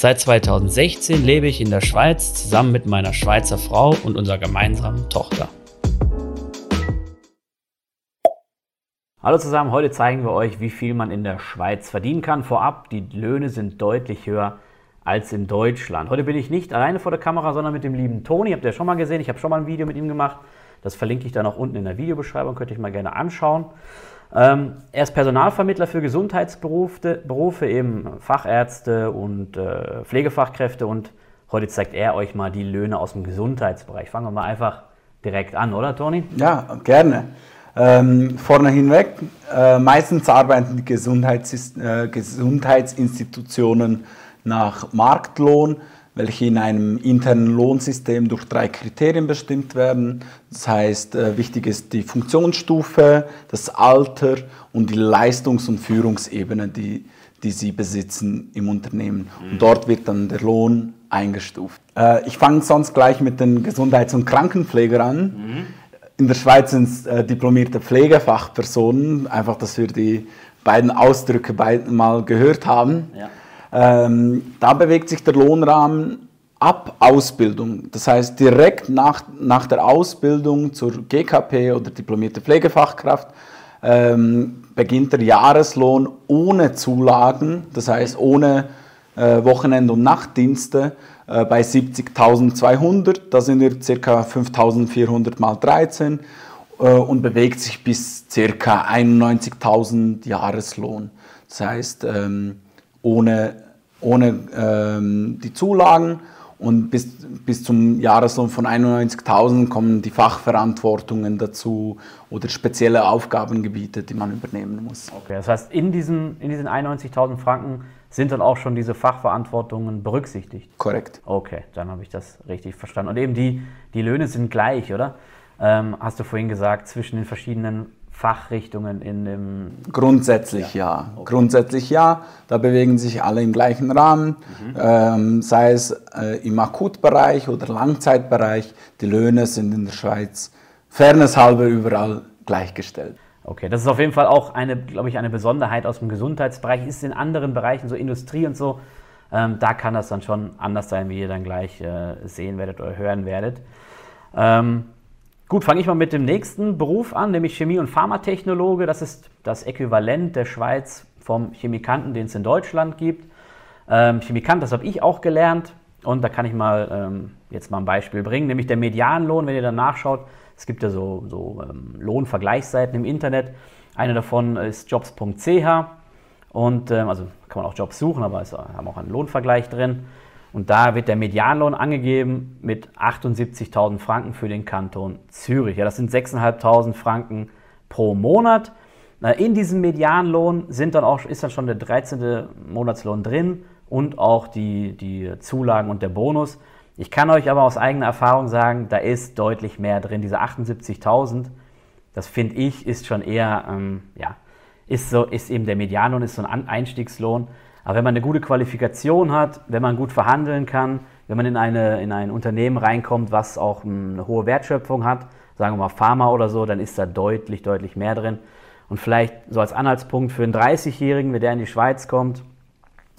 Seit 2016 lebe ich in der Schweiz zusammen mit meiner Schweizer Frau und unserer gemeinsamen Tochter. Hallo zusammen, heute zeigen wir euch, wie viel man in der Schweiz verdienen kann. Vorab, die Löhne sind deutlich höher als in Deutschland. Heute bin ich nicht alleine vor der Kamera, sondern mit dem lieben Toni. Habt ihr schon mal gesehen? Ich habe schon mal ein Video mit ihm gemacht. Das verlinke ich dann auch unten in der Videobeschreibung, könnt ihr euch mal gerne anschauen. Ähm, er ist Personalvermittler für Gesundheitsberufe, Berufe, eben Fachärzte und äh, Pflegefachkräfte und heute zeigt er euch mal die Löhne aus dem Gesundheitsbereich. Fangen wir mal einfach direkt an, oder Toni? Ja, gerne. Ähm, vorne hinweg, äh, meistens arbeiten die Gesundheits äh, Gesundheitsinstitutionen nach Marktlohn welche in einem internen Lohnsystem durch drei Kriterien bestimmt werden. Das heißt, äh, wichtig ist die Funktionsstufe, das Alter und die Leistungs- und Führungsebene, die, die sie besitzen im Unternehmen. Mhm. Und dort wird dann der Lohn eingestuft. Äh, ich fange sonst gleich mit den Gesundheits- und Krankenpflegern an. Mhm. In der Schweiz sind es äh, diplomierte Pflegefachpersonen, einfach, dass wir die beiden Ausdrücke mal gehört haben. Ja. Ähm, da bewegt sich der Lohnrahmen ab Ausbildung. Das heißt, direkt nach, nach der Ausbildung zur GKP oder diplomierte Pflegefachkraft ähm, beginnt der Jahreslohn ohne Zulagen, das heißt ohne äh, Wochenend- und Nachtdienste äh, bei 70.200. Da sind wir ca. 5.400 mal 13 äh, und bewegt sich bis ca. 91.000 Jahreslohn. Das heißt, ähm, ohne, ohne ähm, die Zulagen und bis, bis zum Jahreslohn von 91.000 kommen die Fachverantwortungen dazu oder spezielle Aufgabengebiete, die man übernehmen muss. Okay, das heißt, in diesen, in diesen 91.000 Franken sind dann auch schon diese Fachverantwortungen berücksichtigt? Korrekt. Okay, dann habe ich das richtig verstanden. Und eben die, die Löhne sind gleich, oder? Ähm, hast du vorhin gesagt, zwischen den verschiedenen Fachrichtungen in dem. Grundsätzlich ja. ja. Okay. Grundsätzlich ja. Da bewegen sich alle im gleichen Rahmen, mhm. ähm, sei es äh, im Akutbereich oder Langzeitbereich. Die Löhne sind in der Schweiz fairnesshalber überall gleichgestellt. Okay, das ist auf jeden Fall auch eine, glaube ich, eine Besonderheit aus dem Gesundheitsbereich. Ist in anderen Bereichen, so Industrie und so, ähm, da kann das dann schon anders sein, wie ihr dann gleich äh, sehen werdet oder hören werdet. Ähm, Gut, fange ich mal mit dem nächsten Beruf an, nämlich Chemie- und Pharmatechnologe. Das ist das Äquivalent der Schweiz vom Chemikanten, den es in Deutschland gibt. Ähm, Chemikant, das habe ich auch gelernt. Und da kann ich mal ähm, jetzt mal ein Beispiel bringen, nämlich der Medianlohn, wenn ihr dann nachschaut. Es gibt ja so, so ähm, Lohnvergleichsseiten im Internet. Eine davon ist jobs.ch. Und ähm, also kann man auch Jobs suchen, aber es haben auch einen Lohnvergleich drin. Und da wird der Medianlohn angegeben mit 78.000 Franken für den Kanton Zürich. Ja, das sind 6.500 Franken pro Monat. In diesem Medianlohn sind dann auch, ist dann schon der 13. Monatslohn drin und auch die, die Zulagen und der Bonus. Ich kann euch aber aus eigener Erfahrung sagen, da ist deutlich mehr drin. Diese 78.000, das finde ich, ist schon eher, ähm, ja, ist, so, ist eben der Medianlohn, ist so ein Einstiegslohn. Aber wenn man eine gute Qualifikation hat, wenn man gut verhandeln kann, wenn man in, eine, in ein Unternehmen reinkommt, was auch eine hohe Wertschöpfung hat, sagen wir mal Pharma oder so, dann ist da deutlich, deutlich mehr drin. Und vielleicht so als Anhaltspunkt für einen 30-Jährigen, wenn der in die Schweiz kommt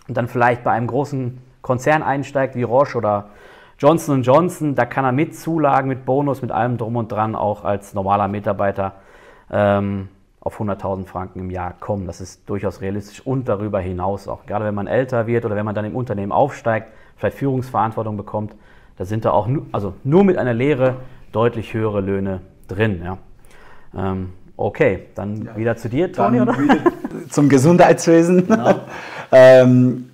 und dann vielleicht bei einem großen Konzern einsteigt wie Roche oder Johnson Johnson, da kann er mit Zulagen, mit Bonus, mit allem drum und dran auch als normaler Mitarbeiter ähm, auf 100.000 Franken im Jahr kommen. Das ist durchaus realistisch und darüber hinaus auch. Gerade wenn man älter wird oder wenn man dann im Unternehmen aufsteigt, vielleicht Führungsverantwortung bekommt, da sind da auch nu also nur mit einer Lehre deutlich höhere Löhne drin. Ja. Ähm, okay, dann ja, wieder zu dir, Toni, oder? Zum Gesundheitswesen. Genau. ähm,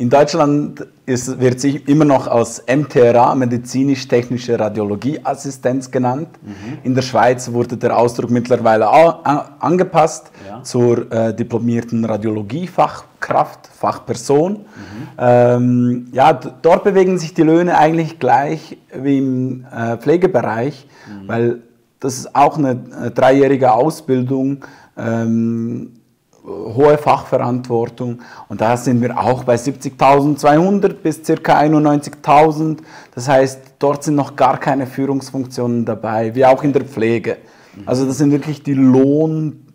in Deutschland ist, wird sich immer noch als MTRA, medizinisch-technische Radiologieassistenz genannt. Mhm. In der Schweiz wurde der Ausdruck mittlerweile angepasst ja. zur äh, diplomierten Radiologiefachkraft, Fachperson. Mhm. Ähm, ja, dort bewegen sich die Löhne eigentlich gleich wie im äh, Pflegebereich, mhm. weil das ist auch eine, eine dreijährige Ausbildung. Ähm, hohe Fachverantwortung und da sind wir auch bei 70.200 bis ca. 91.000. Das heißt, dort sind noch gar keine Führungsfunktionen dabei, wie auch in der Pflege. Also das sind wirklich die Lohn,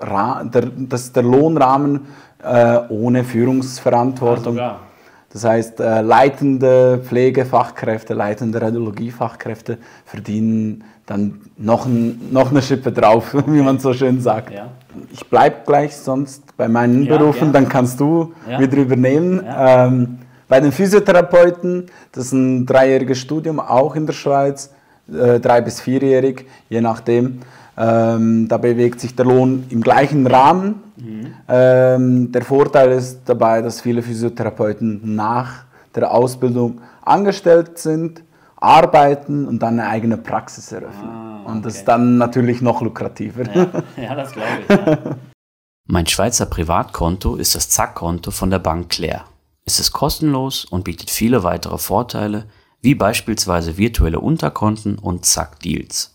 der, das der Lohnrahmen äh, ohne Führungsverantwortung. Also das heißt, äh, leitende Pflegefachkräfte, leitende Radiologiefachkräfte verdienen dann noch, ein, noch eine Schippe drauf, wie man so schön sagt. Ja. Ich bleibe gleich sonst bei meinen ja, Berufen, ja. dann kannst du wieder übernehmen. Ähm, bei den Physiotherapeuten, das ist ein dreijähriges Studium, auch in der Schweiz, äh, drei- bis vierjährig, je nachdem. Ähm, da bewegt sich der Lohn im gleichen Rahmen. Mhm. Ähm, der Vorteil ist dabei, dass viele Physiotherapeuten nach der Ausbildung angestellt sind, arbeiten und dann eine eigene Praxis eröffnen. Ah, okay. Und das ist dann natürlich noch lukrativer. Ja, ja das glaube ich. Ja. Mein Schweizer Privatkonto ist das Zack-Konto von der Bank Claire. Es ist kostenlos und bietet viele weitere Vorteile, wie beispielsweise virtuelle Unterkonten und Zack-Deals.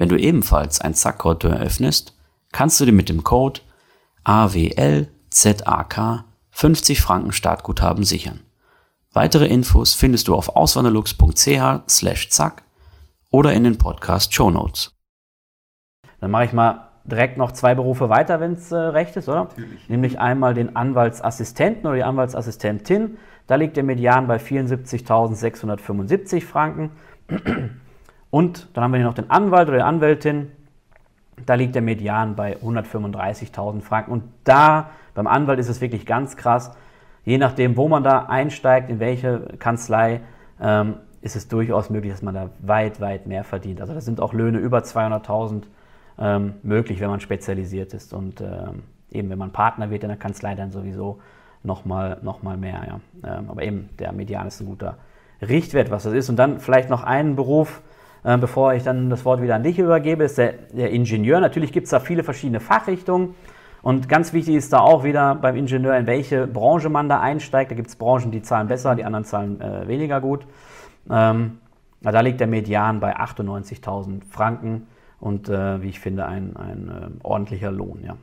Wenn du ebenfalls ein Zack-Konto eröffnest, kannst du dir mit dem Code AWLZAK 50 Franken Startguthaben sichern. Weitere Infos findest du auf auswanderlux.ch slash zack oder in den Podcast Show Notes. Dann mache ich mal direkt noch zwei Berufe weiter, wenn es äh, recht ist, oder? Natürlich. Nämlich einmal den Anwaltsassistenten oder die Anwaltsassistentin. Da liegt der Median bei 74.675 Franken. Und dann haben wir hier noch den Anwalt oder die Anwältin. Da liegt der Median bei 135.000 Franken. Und da beim Anwalt ist es wirklich ganz krass. Je nachdem, wo man da einsteigt, in welche Kanzlei, ähm, ist es durchaus möglich, dass man da weit, weit mehr verdient. Also da sind auch Löhne über 200.000 ähm, möglich, wenn man spezialisiert ist. Und ähm, eben, wenn man Partner wird in der Kanzlei, dann sowieso nochmal noch mal mehr. Ja. Ähm, aber eben, der Median ist ein guter Richtwert, was das ist. Und dann vielleicht noch einen Beruf, bevor ich dann das Wort wieder an dich übergebe, ist der, der Ingenieur. Natürlich gibt es da viele verschiedene Fachrichtungen. Und ganz wichtig ist da auch wieder beim Ingenieur, in welche Branche man da einsteigt. Da gibt es Branchen, die zahlen besser, die anderen zahlen äh, weniger gut. Ähm, da liegt der Median bei 98.000 Franken und äh, wie ich finde, ein, ein äh, ordentlicher Lohn. Ja.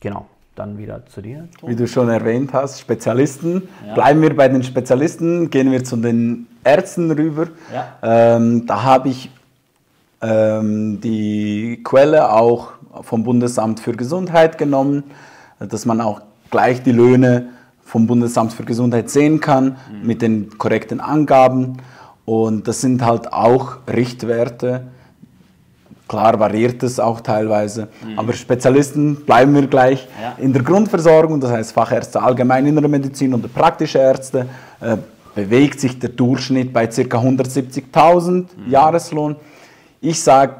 Genau. Dann wieder zu dir. Tom. Wie du schon erwähnt hast, Spezialisten. Ja. Bleiben wir bei den Spezialisten, gehen wir zu den Ärzten rüber. Ja. Ähm, da habe ich die Quelle auch vom Bundesamt für Gesundheit genommen, dass man auch gleich die Löhne vom Bundesamt für Gesundheit sehen kann mhm. mit den korrekten Angaben. Und das sind halt auch Richtwerte. Klar variiert es auch teilweise, mhm. aber Spezialisten bleiben wir gleich ja. in der Grundversorgung, das heißt Fachärzte allgemein innere Medizin und praktische Ärzte, äh, bewegt sich der Durchschnitt bei ca. 170.000 mhm. Jahreslohn. Ich sage,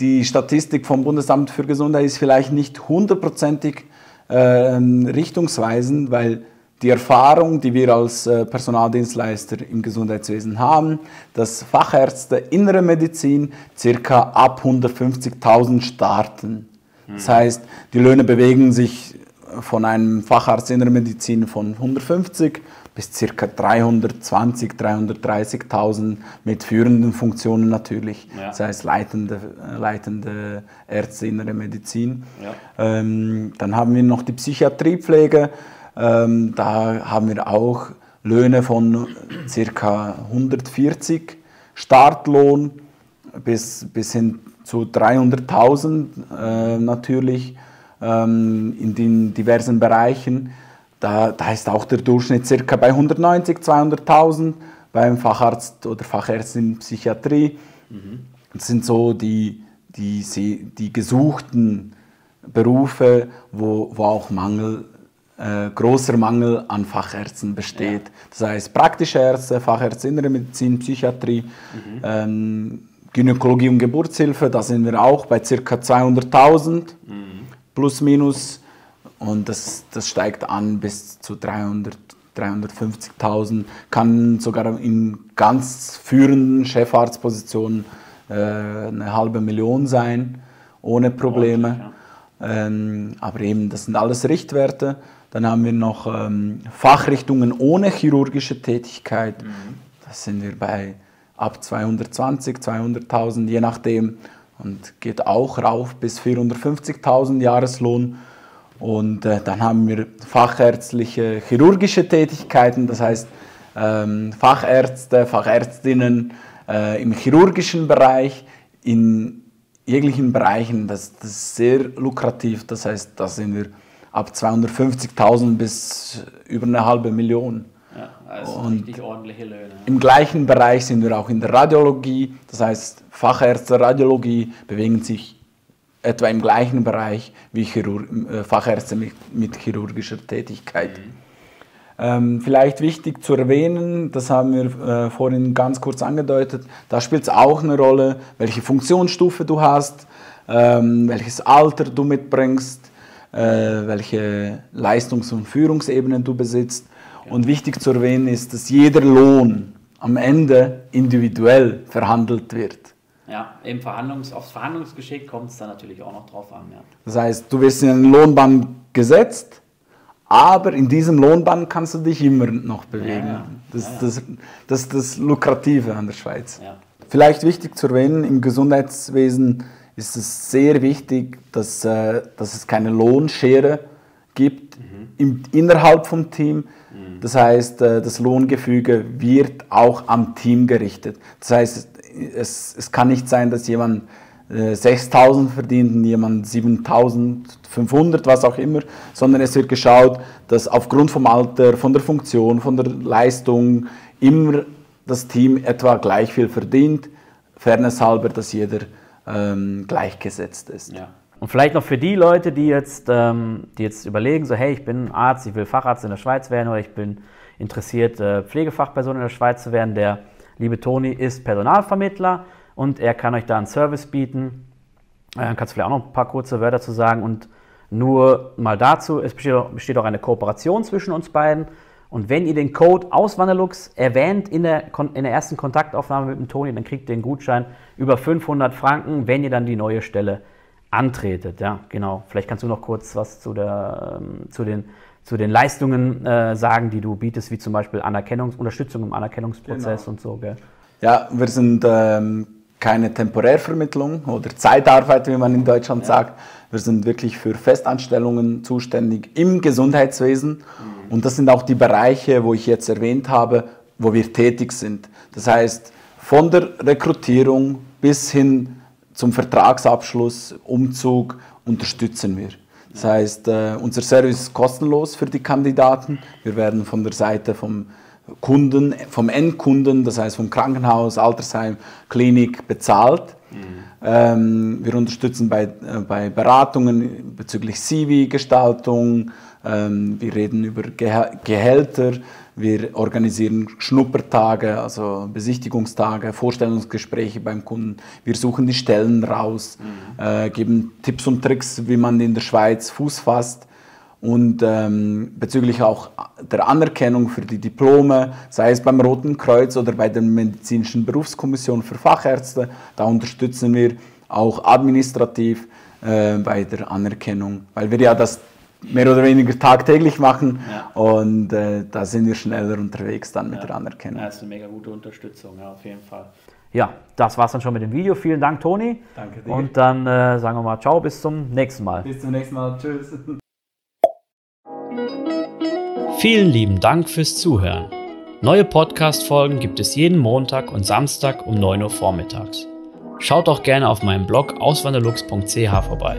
die Statistik vom Bundesamt für Gesundheit ist vielleicht nicht hundertprozentig äh, richtungsweisend, weil die Erfahrung, die wir als äh, Personaldienstleister im Gesundheitswesen haben, dass Fachärzte innere Medizin circa ab 150.000 starten. Das heißt, die Löhne bewegen sich von einem Facharzt innere Medizin von 150 bis ca. 320, 330.000 mit führenden Funktionen natürlich, ja. das heißt leitende, äh, leitende Ärzte innere Medizin. Ja. Ähm, dann haben wir noch die Psychiatriepflege, ähm, da haben wir auch Löhne von ca. 140 Startlohn bis, bis hin zu 300.000 äh, natürlich ähm, in den diversen Bereichen. Da, da ist auch der Durchschnitt circa bei 190, 200.000 beim Facharzt oder Fachärztin Psychiatrie. Mhm. Das sind so die, die, die gesuchten Berufe, wo, wo auch Mangel, äh, großer Mangel an Fachärzten besteht. Ja. Das heißt praktische Ärzte, Fachärzte Innere Medizin, Psychiatrie, mhm. ähm, Gynäkologie und Geburtshilfe, da sind wir auch bei ca. 200.000 mhm. plus minus und das, das steigt an bis zu 300, 350.000, kann sogar in ganz führenden Chefarztpositionen äh, eine halbe Million sein, ohne Probleme. Ähm, aber eben, das sind alles Richtwerte. Dann haben wir noch ähm, Fachrichtungen ohne chirurgische Tätigkeit. Mhm. Das sind wir bei ab 220, 200.000, je nachdem. Und geht auch rauf bis 450.000 Jahreslohn. Und äh, dann haben wir fachärztliche chirurgische Tätigkeiten, das heißt ähm, Fachärzte, Fachärztinnen äh, im chirurgischen Bereich, in jeglichen Bereichen. Das, das ist sehr lukrativ, das heißt, da sind wir ab 250.000 bis über eine halbe Million. Ja, also und richtig ordentliche Löhne. Im gleichen Bereich sind wir auch in der Radiologie, das heißt Fachärzte Radiologie bewegen sich etwa im gleichen Bereich wie Chirurg, äh, Fachärzte mit, mit, chirurgischer Tätigkeit. Mhm. Ähm, vielleicht wichtig zu erwähnen, das haben wir äh, vorhin ganz kurz angedeutet, da spielt es auch eine Rolle, welche Funktionsstufe du hast, ähm, welches Alter du mitbringst, äh, welche Leistungs- und Führungsebenen du besitzt. Und wichtig zu erwähnen ist, dass jeder Lohn am Ende individuell verhandelt wird. Ja, im Verhandlungs-, aufs Verhandlungsgeschick kommt es dann natürlich auch noch drauf an. Ja. Das heißt, du wirst in einen Lohnband gesetzt, aber in diesem Lohnband kannst du dich immer noch bewegen. Ja, ja. Das, ja, das, das ist das Lukrative an der Schweiz. Vielleicht wichtig zu erwähnen, im Gesundheitswesen ist es sehr wichtig, dass, äh, dass es keine Lohnschere gibt mhm. im, innerhalb vom Team. Mhm. Das heißt, äh, das Lohngefüge wird auch am Team gerichtet. Das heißt, es, es kann nicht sein, dass jemand äh, 6.000 verdient und jemand 7.500, was auch immer, sondern es wird geschaut, dass aufgrund vom Alter, von der Funktion, von der Leistung immer das Team etwa gleich viel verdient, fairness halber, dass jeder ähm, gleichgesetzt ist. Ja. Und vielleicht noch für die Leute, die jetzt, ähm, die jetzt überlegen, so hey, ich bin Arzt, ich will Facharzt in der Schweiz werden oder ich bin interessiert, äh, Pflegefachperson in der Schweiz zu werden, der liebe Toni ist Personalvermittler und er kann euch da einen Service bieten. Äh, kannst du vielleicht auch noch ein paar kurze Wörter zu sagen und nur mal dazu, es besteht auch, besteht auch eine Kooperation zwischen uns beiden. Und wenn ihr den Code Auswanderlux erwähnt in der, in der ersten Kontaktaufnahme mit dem Toni, dann kriegt ihr den Gutschein über 500 Franken, wenn ihr dann die neue Stelle antretet. Ja, genau. Vielleicht kannst du noch kurz was zu, der, ähm, zu den zu den Leistungen äh, sagen, die du bietest, wie zum Beispiel Anerkennungs Unterstützung im Anerkennungsprozess genau. und so. Gell? Ja, wir sind ähm, keine Temporärvermittlung oder Zeitarbeit, wie man in Deutschland ja. sagt. Wir sind wirklich für Festanstellungen zuständig im Gesundheitswesen. Mhm. Und das sind auch die Bereiche, wo ich jetzt erwähnt habe, wo wir tätig sind. Das heißt, von der Rekrutierung bis hin zum Vertragsabschluss, Umzug unterstützen wir. Das heißt, äh, unser Service ist kostenlos für die Kandidaten. Wir werden von der Seite vom Kunden, vom Endkunden, das heißt vom Krankenhaus, Altersheim, Klinik bezahlt. Mhm. Ähm, wir unterstützen bei, äh, bei Beratungen bezüglich CV-Gestaltung. Ähm, wir reden über Gehälter. Wir organisieren Schnuppertage, also Besichtigungstage, Vorstellungsgespräche beim Kunden. Wir suchen die Stellen raus, mhm. äh, geben Tipps und Tricks, wie man in der Schweiz Fuß fasst. Und ähm, bezüglich auch der Anerkennung für die Diplome, sei es beim Roten Kreuz oder bei der Medizinischen Berufskommission für Fachärzte, da unterstützen wir auch administrativ äh, bei der Anerkennung, weil wir ja das mehr oder weniger tagtäglich machen. Ja. Und äh, da sind wir schneller unterwegs dann mit ja. der Anerkennung. Das ist eine mega gute Unterstützung, ja, auf jeden Fall. Ja, das war es dann schon mit dem Video. Vielen Dank, Toni. Danke dir. Und dann äh, sagen wir mal Ciao, bis zum nächsten Mal. Bis zum nächsten Mal. Tschüss. Vielen lieben Dank fürs Zuhören. Neue Podcast-Folgen gibt es jeden Montag und Samstag um 9 Uhr vormittags. Schaut auch gerne auf meinem Blog auswanderlux.ch vorbei.